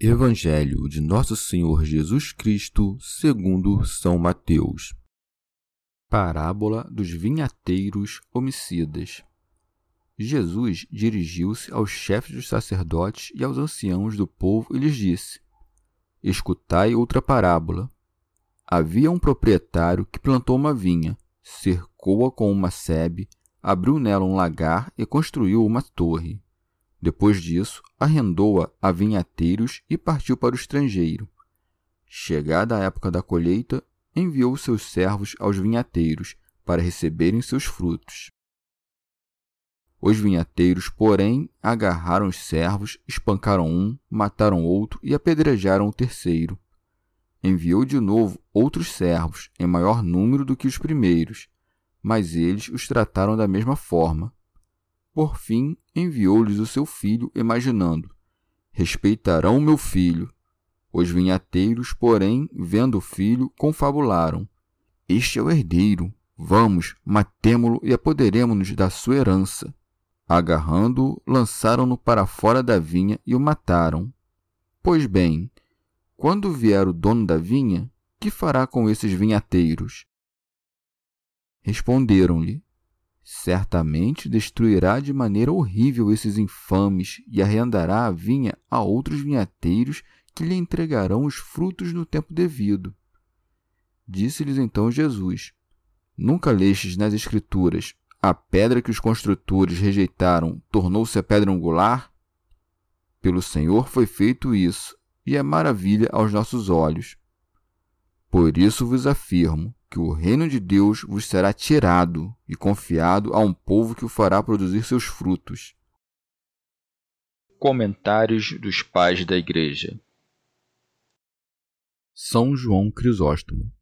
Evangelho de Nosso Senhor Jesus Cristo, segundo São Mateus. Parábola dos vinhateiros homicidas. Jesus dirigiu-se aos chefes dos sacerdotes e aos anciãos do povo e lhes disse: Escutai outra parábola. Havia um proprietário que plantou uma vinha, cercou-a com uma sebe, abriu nela um lagar e construiu uma torre. Depois disso, arrendou-a a vinhateiros e partiu para o estrangeiro. Chegada a época da colheita, enviou seus servos aos vinhateiros para receberem seus frutos. Os vinhateiros, porém, agarraram os servos, espancaram um, mataram outro e apedrejaram o terceiro. Enviou de novo outros servos, em maior número do que os primeiros, mas eles os trataram da mesma forma. Por fim, enviou-lhes o seu filho, imaginando: Respeitarão meu filho. Os vinhateiros, porém, vendo o filho, confabularam: Este é o herdeiro. Vamos, matemo-lo e apoderemo-nos da sua herança. Agarrando-o, lançaram-no para fora da vinha e o mataram. Pois bem, quando vier o dono da vinha, que fará com esses vinhateiros? Responderam-lhe: Certamente destruirá de maneira horrível esses infames e arrendará a vinha a outros vinhateiros que lhe entregarão os frutos no tempo devido. Disse-lhes então Jesus: Nunca lestes nas Escrituras: a pedra que os construtores rejeitaram tornou-se a pedra angular? Pelo Senhor foi feito isso, e é maravilha aos nossos olhos. Por isso vos afirmo que o reino de Deus vos será tirado e confiado a um povo que o fará produzir seus frutos. Comentários dos Pais da Igreja São João Crisóstomo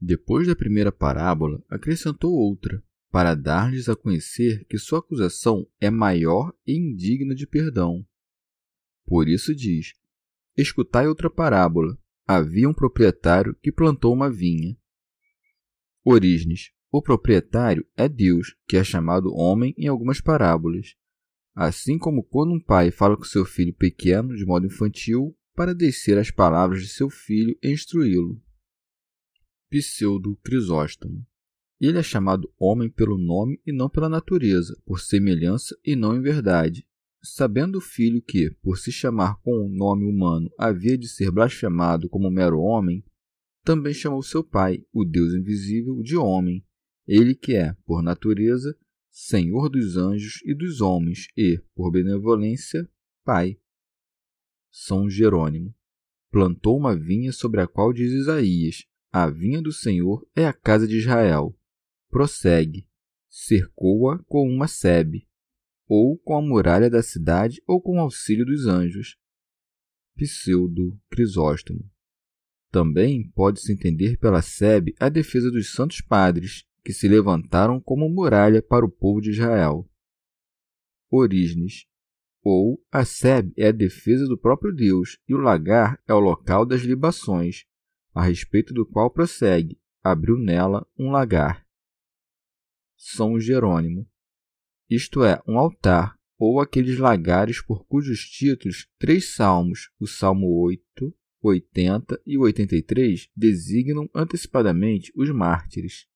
Depois da primeira parábola, acrescentou outra, para dar-lhes a conhecer que sua acusação é maior e indigna de perdão. Por isso diz: Escutai outra parábola. Havia um proprietário que plantou uma vinha Orígenes. O proprietário é Deus, que é chamado homem em algumas parábolas. Assim como quando um pai fala com seu filho pequeno de modo infantil para descer as palavras de seu filho e instruí-lo. Pseudo Crisóstomo. Ele é chamado homem pelo nome e não pela natureza, por semelhança e não em verdade. Sabendo o filho que, por se chamar com o um nome humano, havia de ser blasfemado como mero homem, também chamou seu pai, o Deus invisível, de homem, ele que é, por natureza, Senhor dos anjos e dos homens e, por benevolência, Pai. São Jerônimo. Plantou uma vinha sobre a qual diz Isaías: A vinha do Senhor é a casa de Israel. Prossegue. Cercou-a com uma sebe, ou com a muralha da cidade, ou com o auxílio dos anjos. Pseudo Crisóstomo. Também pode-se entender pela sebe a defesa dos santos padres, que se levantaram como muralha para o povo de Israel. Orígenes. Ou a sebe é a defesa do próprio Deus, e o lagar é o local das libações, a respeito do qual prossegue, abriu nela um lagar. São Jerônimo. Isto é, um altar, ou aqueles lagares por cujos títulos três salmos, o Salmo 8, 80 e 83 designam antecipadamente os mártires.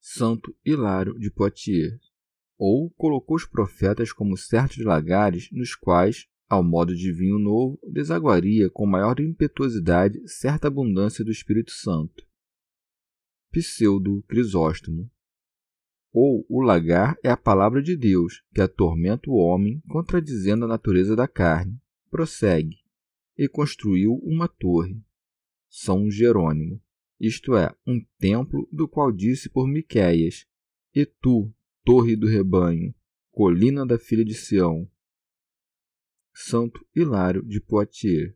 Santo Hilário de Poitiers, ou colocou os profetas como certos lagares nos quais, ao modo de vinho novo, desaguaria com maior impetuosidade certa abundância do Espírito Santo. Pseudo Crisóstomo. Ou o lagar é a palavra de Deus, que atormenta o homem, contradizendo a natureza da carne. Prossegue. E construiu uma torre. São Jerônimo. Isto é, um templo do qual disse por Miqueias: E tu, torre do rebanho, colina da filha de Sião, Santo Hilário de Poitiers.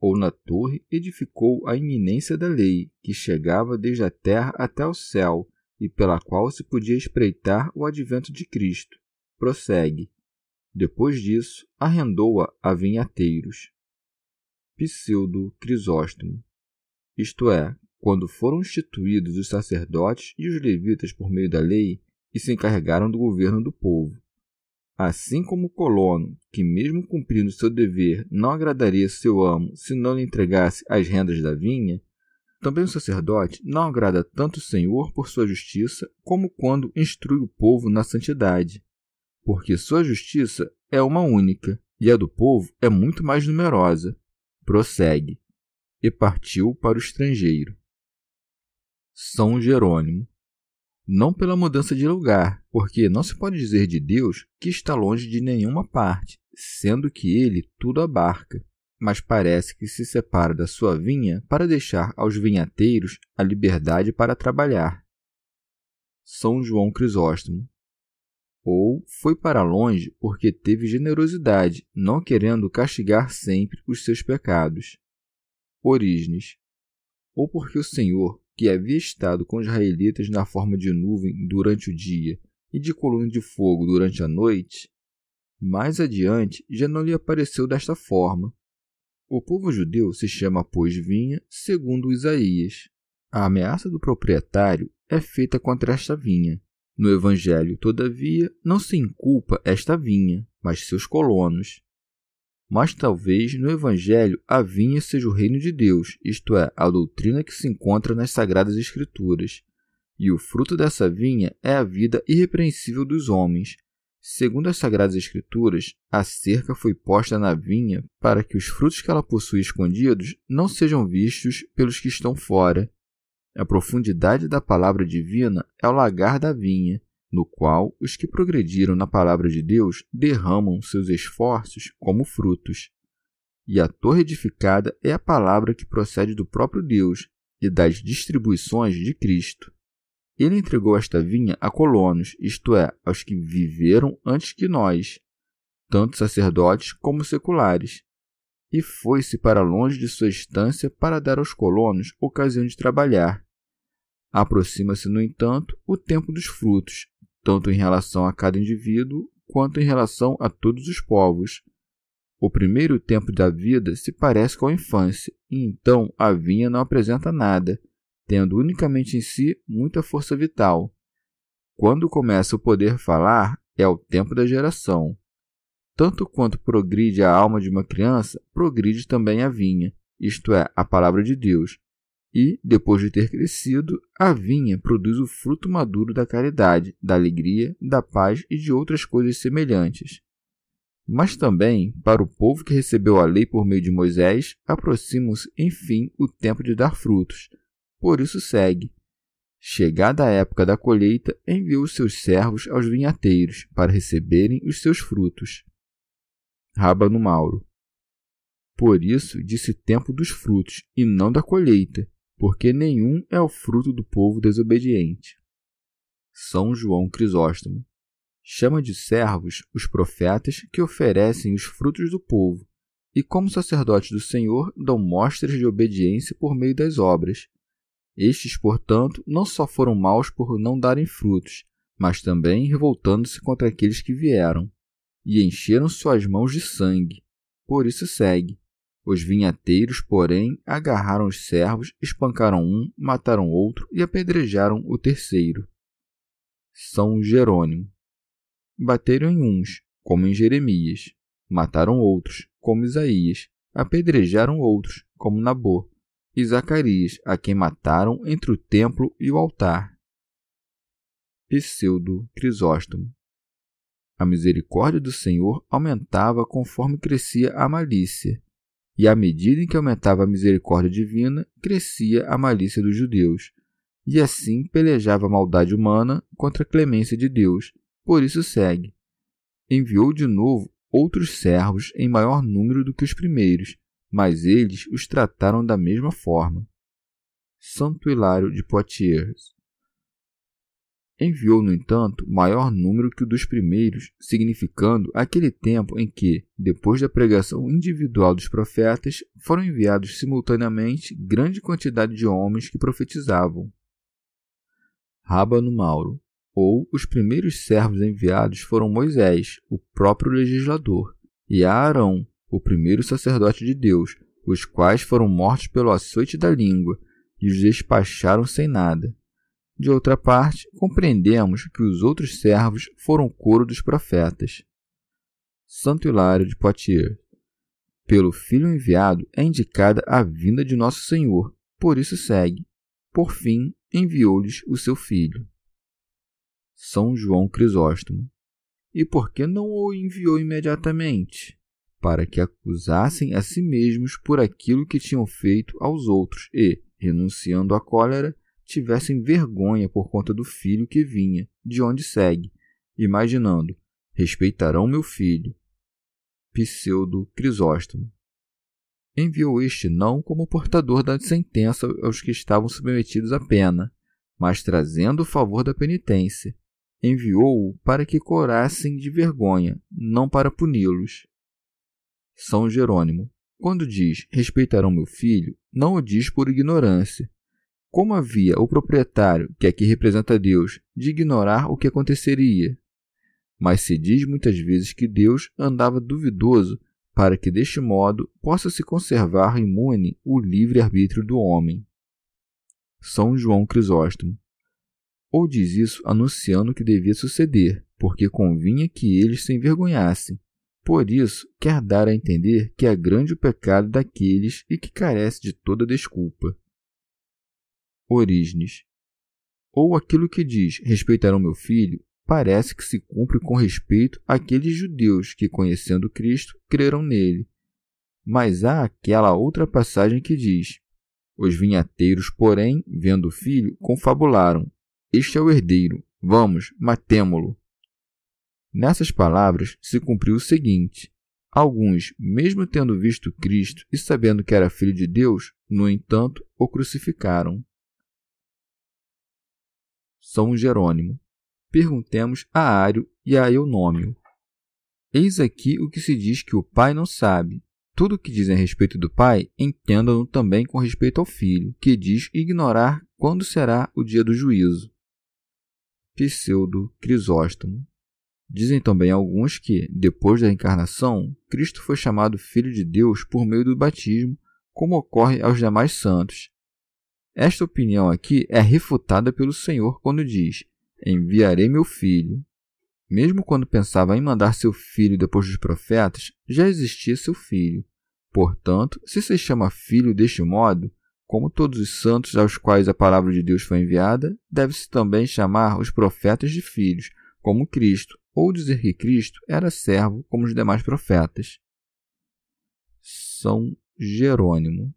Ou na torre edificou a iminência da lei, que chegava desde a terra até o céu, e pela qual se podia espreitar o advento de Cristo. Prossegue. Depois disso, arrendou-a a vinhateiros. Pseudo Crisóstomo. Isto é, quando foram instituídos os sacerdotes e os levitas por meio da lei e se encarregaram do governo do povo. Assim como o colono, que mesmo cumprindo seu dever, não agradaria seu amo se não lhe entregasse as rendas da vinha, também o sacerdote não agrada tanto o Senhor por sua justiça, como quando instrui o povo na santidade, porque sua justiça é uma única, e a do povo é muito mais numerosa. Prossegue. E partiu para o estrangeiro. São Jerônimo não pela mudança de lugar, porque não se pode dizer de Deus que está longe de nenhuma parte, sendo que ele tudo abarca, mas parece que se separa da sua vinha para deixar aos vinhateiros a liberdade para trabalhar. São João Crisóstomo. Ou foi para longe porque teve generosidade, não querendo castigar sempre os seus pecados. Orígenes. Ou porque o Senhor que havia estado com os israelitas na forma de nuvem durante o dia e de coluna de fogo durante a noite, mais adiante já não lhe apareceu desta forma. O povo judeu se chama, pois, vinha, segundo Isaías. A ameaça do proprietário é feita contra esta vinha. No Evangelho, todavia, não se inculpa esta vinha, mas seus colonos. Mas talvez no Evangelho a vinha seja o reino de Deus, isto é, a doutrina que se encontra nas Sagradas Escrituras. E o fruto dessa vinha é a vida irrepreensível dos homens. Segundo as Sagradas Escrituras, a cerca foi posta na vinha para que os frutos que ela possui escondidos não sejam vistos pelos que estão fora. A profundidade da palavra divina é o lagar da vinha, no qual os que progrediram na palavra de Deus derramam seus esforços como frutos. E a torre edificada é a palavra que procede do próprio Deus e das distribuições de Cristo. Ele entregou esta vinha a colonos, isto é, aos que viveram antes que nós, tanto sacerdotes como seculares, e foi-se para longe de sua estância para dar aos colonos ocasião de trabalhar. Aproxima-se, no entanto, o tempo dos frutos, tanto em relação a cada indivíduo quanto em relação a todos os povos. O primeiro tempo da vida se parece com a infância, e então a vinha não apresenta nada, tendo unicamente em si muita força vital. Quando começa o poder falar, é o tempo da geração. Tanto quanto progride a alma de uma criança, progride também a vinha, isto é, a palavra de Deus, e, depois de ter crescido, a vinha produz o fruto maduro da caridade, da alegria, da paz e de outras coisas semelhantes. Mas também, para o povo que recebeu a lei por meio de Moisés, aproxima-se, enfim, o tempo de dar frutos. Por isso segue. Chegada a época da colheita, enviou os seus servos aos vinhateiros para receberem os seus frutos. Rábano Mauro. Por isso disse tempo dos frutos, e não da colheita, porque nenhum é o fruto do povo desobediente. São João Crisóstomo chama de servos os profetas que oferecem os frutos do povo, e como sacerdotes do Senhor dão mostras de obediência por meio das obras. Estes, portanto, não só foram maus por não darem frutos, mas também revoltando-se contra aqueles que vieram, e encheram suas mãos de sangue. Por isso segue. Os vinhateiros, porém, agarraram os servos, espancaram um, mataram outro e apedrejaram o terceiro. São Jerônimo. Bateram em uns, como em Jeremias. Mataram outros, como Isaías. Apedrejaram outros, como Nabô. E Zacarias, a quem mataram entre o templo e o altar. Pseudo Crisóstomo. a misericórdia do Senhor aumentava conforme crescia a malícia, e à medida em que aumentava a misericórdia divina, crescia a malícia dos judeus, e assim pelejava a maldade humana contra a clemência de Deus. Por isso segue. Enviou de novo outros servos em maior número do que os primeiros, mas eles os trataram da mesma forma. Santo Hilário de Poitiers Enviou, no entanto, maior número que o dos primeiros, significando aquele tempo em que, depois da pregação individual dos profetas, foram enviados simultaneamente grande quantidade de homens que profetizavam. Rábano Mauro, ou os primeiros servos enviados foram Moisés, o próprio legislador, e Arão, o primeiro sacerdote de Deus, os quais foram mortos pelo açoite da língua, e os despacharam sem nada. De outra parte, compreendemos que os outros servos foram coro dos profetas. Santo Hilário de Poitiers. Pelo Filho enviado é indicada a vinda de nosso Senhor, por isso segue. Por fim, enviou-lhes o seu Filho. São João Crisóstomo. E por que não o enviou imediatamente? Para que acusassem a si mesmos por aquilo que tinham feito aos outros e, renunciando à cólera, tivessem vergonha por conta do filho que vinha, de onde segue, imaginando: respeitarão meu filho. Pseudo Crisóstomo. Enviou este não como portador da sentença aos que estavam submetidos à pena, mas trazendo o favor da penitência. Enviou-o para que corassem de vergonha, não para puni-los. São Jerônimo. Quando diz respeitarão meu filho, não o diz por ignorância, como havia o proprietário, que aqui representa Deus, de ignorar o que aconteceria? Mas se diz muitas vezes que Deus andava duvidoso para que deste modo possa se conservar imune o livre-arbítrio do homem. São João Crisóstomo. Ou diz isso anunciando que devia suceder, porque convinha que eles se envergonhassem. Por isso, quer dar a entender que é grande o pecado daqueles e que carece de toda desculpa. Orígenes. Ou aquilo que diz respeitarão meu filho, parece que se cumpre com respeito àqueles judeus que, conhecendo Cristo, creram nele. Mas há aquela outra passagem que diz: Os vinhateiros, porém, vendo o filho, confabularam: Este é o herdeiro, vamos, matemo-lo. Nessas palavras se cumpriu o seguinte: Alguns, mesmo tendo visto Cristo e sabendo que era filho de Deus, no entanto, o crucificaram. São Jerônimo. Perguntemos a Ário e a Eunômio. Eis aqui o que se diz que o pai não sabe. Tudo o que dizem a respeito do pai, entendam-no também com respeito ao filho, que diz ignorar quando será o dia do juízo. Pseudo Crisóstomo. Dizem também alguns que, depois da encarnação, Cristo foi chamado Filho de Deus por meio do batismo, como ocorre aos demais santos, esta opinião aqui é refutada pelo Senhor quando diz: Enviarei meu filho. Mesmo quando pensava em mandar seu filho depois dos profetas, já existia seu filho. Portanto, se se chama filho deste modo, como todos os santos aos quais a palavra de Deus foi enviada, deve-se também chamar os profetas de filhos, como Cristo, ou dizer que Cristo era servo como os demais profetas. São Jerônimo.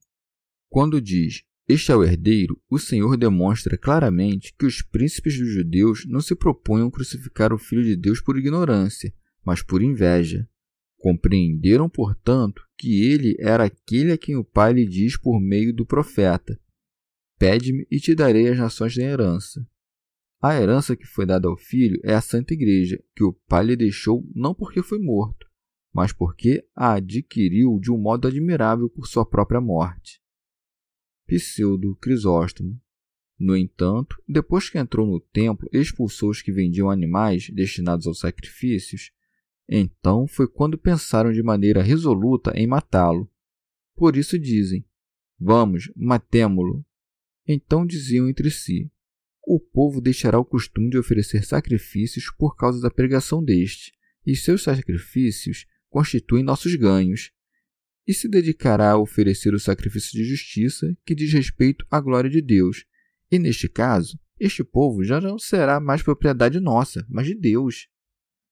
Quando diz este é o herdeiro, o Senhor demonstra claramente que os príncipes dos judeus não se propunham crucificar o Filho de Deus por ignorância, mas por inveja. Compreenderam, portanto, que ele era aquele a quem o Pai lhe diz por meio do profeta: Pede-me e te darei as nações da herança. A herança que foi dada ao filho é a Santa Igreja, que o Pai lhe deixou não porque foi morto, mas porque a adquiriu de um modo admirável por sua própria morte. Pseudo Crisóstomo. No entanto, depois que entrou no templo e expulsou os que vendiam animais destinados aos sacrifícios, então foi quando pensaram de maneira resoluta em matá-lo. Por isso dizem: Vamos, matemo-lo. Então diziam entre si: O povo deixará o costume de oferecer sacrifícios por causa da pregação deste, e seus sacrifícios constituem nossos ganhos e se dedicará a oferecer o sacrifício de justiça que diz respeito à glória de Deus. E neste caso, este povo já não será mais propriedade nossa, mas de Deus.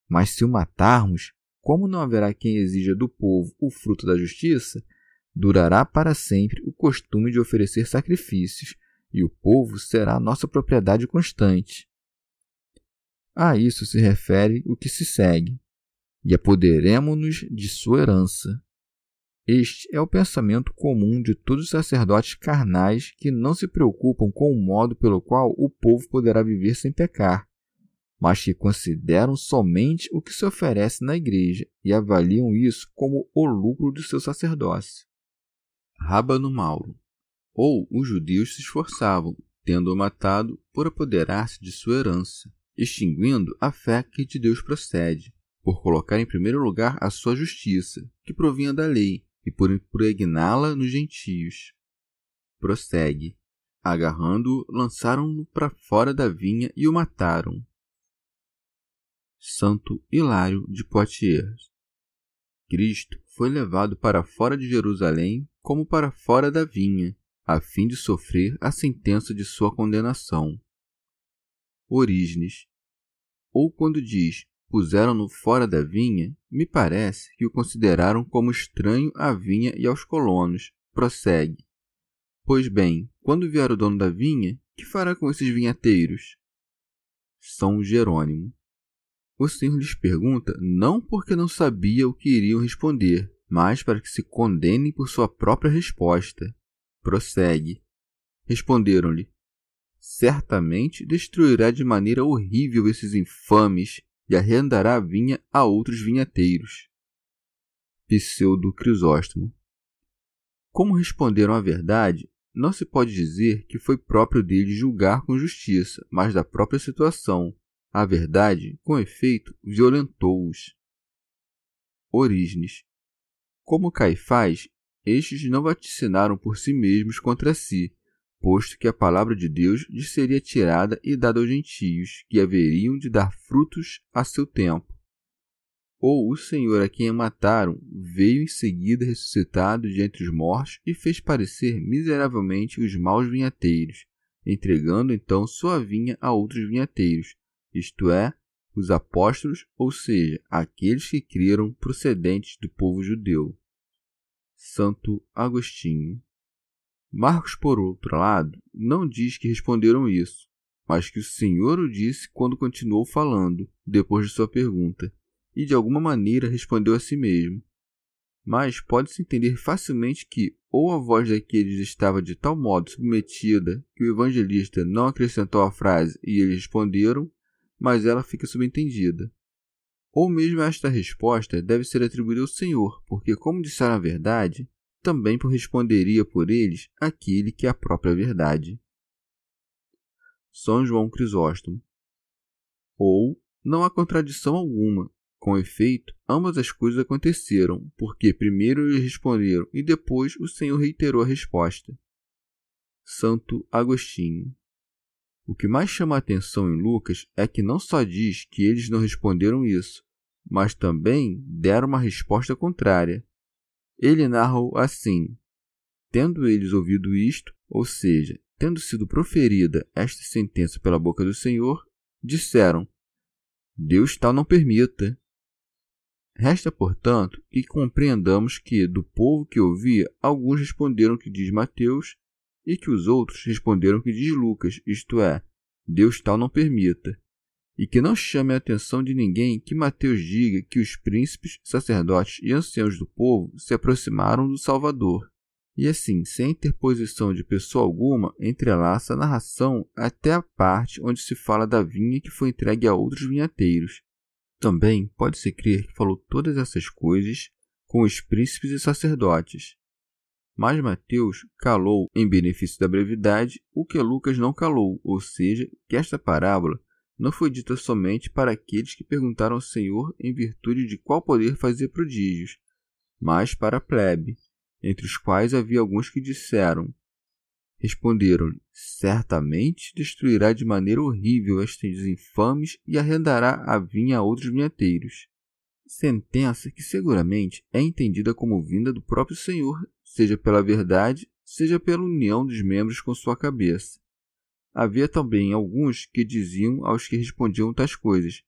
Mas se o matarmos, como não haverá quem exija do povo o fruto da justiça, durará para sempre o costume de oferecer sacrifícios, e o povo será nossa propriedade constante. A isso se refere o que se segue, e apoderemos-nos de sua herança. Este é o pensamento comum de todos os sacerdotes carnais que não se preocupam com o modo pelo qual o povo poderá viver sem pecar, mas que consideram somente o que se oferece na igreja e avaliam isso como o lucro do seu sacerdócio. Rábano Mauro. Ou os judeus se esforçavam, tendo-o matado, por apoderar-se de sua herança, extinguindo a fé que de Deus procede, por colocar em primeiro lugar a sua justiça, que provinha da lei, e por impregná-la nos gentios. Prossegue. Agarrando-o, lançaram-no para fora da vinha e o mataram. Santo Hilário de Poitiers. Cristo foi levado para fora de Jerusalém como para fora da vinha, a fim de sofrer a sentença de sua condenação. Orígenes. Ou quando diz puseram-no fora da vinha, me parece que o consideraram como estranho à vinha e aos colonos. Prossegue. Pois bem, quando vier o dono da vinha, que fará com esses vinhateiros? São Jerônimo. O Senhor lhes pergunta não porque não sabia o que iriam responder, mas para que se condenem por sua própria resposta. Prossegue. Responderam-lhe: Certamente destruirá de maneira horrível esses infames e arrendará a vinha a outros vinhateiros. Pseudo Crisóstomo. Como responderam a verdade, não se pode dizer que foi próprio deles julgar com justiça, mas da própria situação, a verdade, com efeito, violentou-os. Orígenes. Como Caifás, estes não vaticinaram por si mesmos contra si, posto que a palavra de Deus lhes seria tirada e dada aos gentios, que haveriam de dar frutos a seu tempo. Ou o Senhor a quem mataram veio em seguida ressuscitado de entre os mortos e fez parecer miseravelmente os maus vinhateiros, entregando então sua vinha a outros vinhateiros, isto é, os apóstolos, ou seja, aqueles que criaram procedentes do povo judeu. Santo Agostinho. Marcos, por outro lado, não diz que responderam isso, mas que o Senhor o disse quando continuou falando, depois de sua pergunta, e de alguma maneira respondeu a si mesmo. Mas pode-se entender facilmente que ou a voz daqueles estava de tal modo submetida que o evangelista não acrescentou a frase e eles responderam, mas ela fica subentendida. Ou mesmo esta resposta deve ser atribuída ao Senhor, porque, como disseram a verdade, também responderia por eles aquele que é a própria verdade. São João Crisóstomo. Ou não há contradição alguma. Com efeito, ambas as coisas aconteceram, porque primeiro eles responderam e depois o Senhor reiterou a resposta. Santo Agostinho. O que mais chama a atenção em Lucas é que não só diz que eles não responderam isso, mas também deram uma resposta contrária. Ele narra assim: Tendo eles ouvido isto, ou seja, tendo sido proferida esta sentença pela boca do Senhor, disseram: Deus tal não permita. Resta, portanto, que compreendamos que, do povo que ouvia, alguns responderam que diz Mateus e que os outros responderam que diz Lucas, isto é, Deus tal não permita, e que não chame a atenção de ninguém que Mateus diga que os príncipes, sacerdotes e anciãos do povo se aproximaram do Salvador. E assim, sem interposição de pessoa alguma, entrelaça a narração até a parte onde se fala da vinha que foi entregue a outros vinhateiros. Também pode-se crer que falou todas essas coisas com os príncipes e sacerdotes, mas Mateus calou, em benefício da brevidade, o que Lucas não calou, ou seja, que esta parábola não foi dita somente para aqueles que perguntaram ao Senhor em virtude de qual poder fazer prodígios, mas para a plebe, entre os quais havia alguns que disseram: Responderam-lhe: Certamente destruirá de maneira horrível estes infames e arrendará a vinha a outros vinhateiros. Sentença que seguramente é entendida como vinda do próprio Senhor seja pela verdade, seja pela união dos membros com sua cabeça. Havia também alguns que diziam aos que respondiam tais coisas: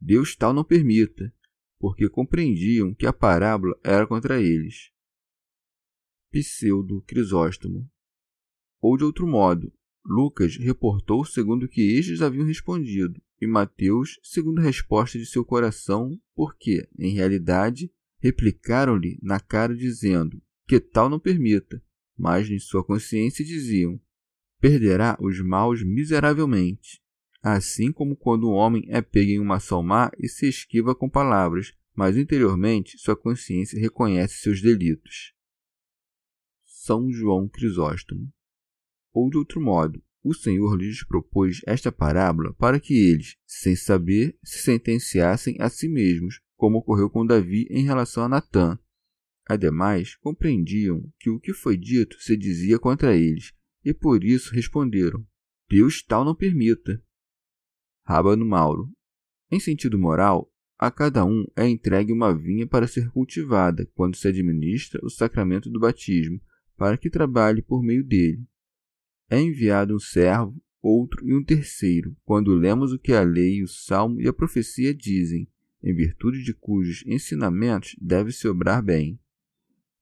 Deus tal não permita, porque compreendiam que a parábola era contra eles. Pseudo Crisóstomo. Ou de outro modo, Lucas reportou segundo o que estes haviam respondido, e Mateus segundo a resposta de seu coração, porque, em realidade, replicaram-lhe na cara dizendo que tal não permita, mas em sua consciência diziam: perderá os maus miseravelmente. Assim como quando um homem é pego em uma ação má e se esquiva com palavras, mas interiormente sua consciência reconhece seus delitos. São João Crisóstomo. Ou de outro modo, o Senhor lhes propôs esta parábola para que eles, sem saber, se sentenciassem a si mesmos, como ocorreu com Davi em relação a Natã. Ademais, compreendiam que o que foi dito se dizia contra eles, e por isso responderam: Deus tal não permita. Rábano Mauro. Em sentido moral, a cada um é entregue uma vinha para ser cultivada quando se administra o sacramento do batismo, para que trabalhe por meio dele. É enviado um servo, outro e um terceiro, quando lemos o que a lei, o salmo e a profecia dizem, em virtude de cujos ensinamentos deve-se obrar bem.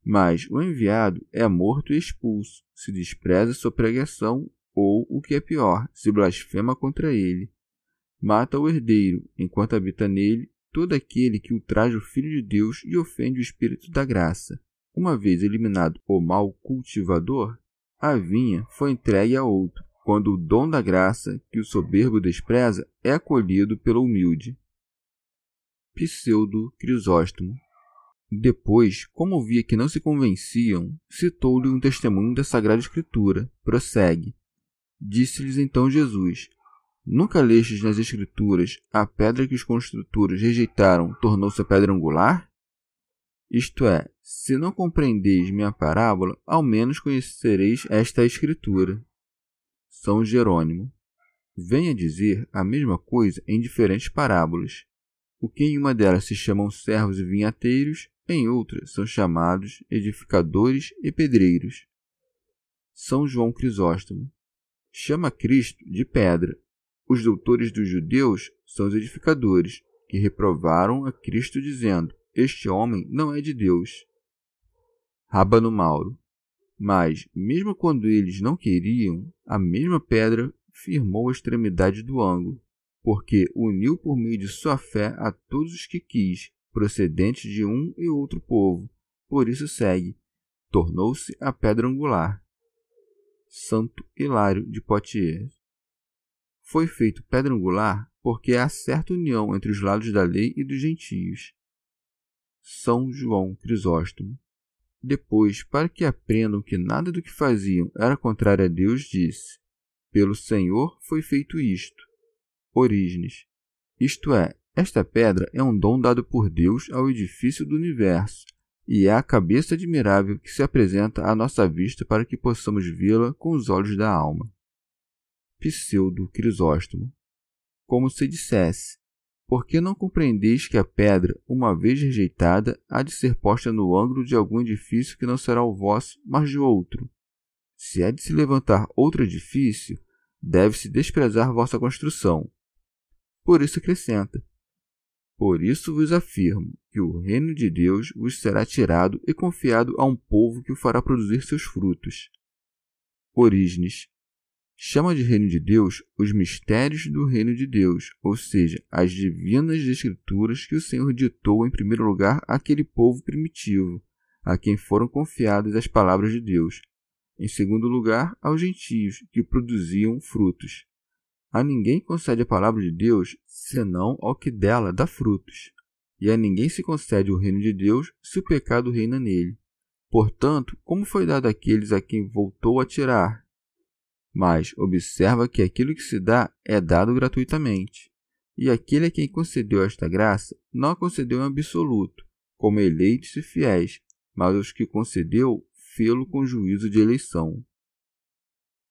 Mas o enviado é morto e expulso, se despreza sua pregação, ou, o que é pior, se blasfema contra ele. Mata o herdeiro, enquanto habita nele todo aquele que ultraja o Filho de Deus e ofende o Espírito da graça. Uma vez eliminado o mal cultivador, a vinha foi entregue a outro, quando o dom da graça, que o soberbo despreza, é acolhido pelo humilde. Pseudo Crisóstomo depois, como via que não se convenciam, citou-lhe um testemunho da Sagrada Escritura. Prossegue. Disse-lhes então Jesus: Nunca lestes nas Escrituras a pedra que os construtores rejeitaram tornou-se a pedra angular? Isto é, se não compreendeis minha parábola, ao menos conhecereis esta Escritura. São Jerônimo. Venha dizer a mesma coisa em diferentes parábolas. O que em uma delas se chamam servos e vinhateiros, em outras são chamados edificadores e pedreiros. São João Crisóstomo chama Cristo de pedra. Os doutores dos judeus são os edificadores, que reprovaram a Cristo dizendo: Este homem não é de Deus. Rábano Mauro. Mas, mesmo quando eles não queriam, a mesma pedra firmou a extremidade do ângulo, porque uniu por meio de sua fé a todos os que quis, procedentes de um e outro povo. Por isso segue, tornou-se a pedra angular. Santo Hilário de Poitiers. Foi feito pedra angular porque há certa união entre os lados da lei e dos gentios. São João Crisóstomo. Depois, para que aprendam que nada do que faziam era contrário a Deus, disse: Pelo Senhor foi feito isto. Orígenes. Isto é, esta pedra é um dom dado por Deus ao edifício do universo e é a cabeça admirável que se apresenta à nossa vista para que possamos vê-la com os olhos da alma. Pseudo Crisóstomo. Como se dissesse: Por que não compreendeis que a pedra, uma vez rejeitada, há de ser posta no ângulo de algum edifício que não será o vosso, mas de outro? Se é de se levantar outro edifício, deve-se desprezar vossa construção. Por isso acrescenta: por isso vos afirmo que o reino de Deus vos será tirado e confiado a um povo que o fará produzir seus frutos. Orígenes chama de reino de Deus os mistérios do reino de Deus, ou seja, as divinas escrituras que o Senhor ditou em primeiro lugar àquele povo primitivo, a quem foram confiadas as palavras de Deus. Em segundo lugar, aos gentios, que produziam frutos. A ninguém concede a palavra de Deus senão ao que dela dá frutos. E a ninguém se concede o reino de Deus se o pecado reina nele. Portanto, como foi dado àqueles a quem voltou a tirar? Mas observa que aquilo que se dá é dado gratuitamente. E aquele a quem concedeu esta graça não a concedeu em absoluto, como eleitos e fiéis, mas aos que concedeu, fê-lo com juízo de eleição.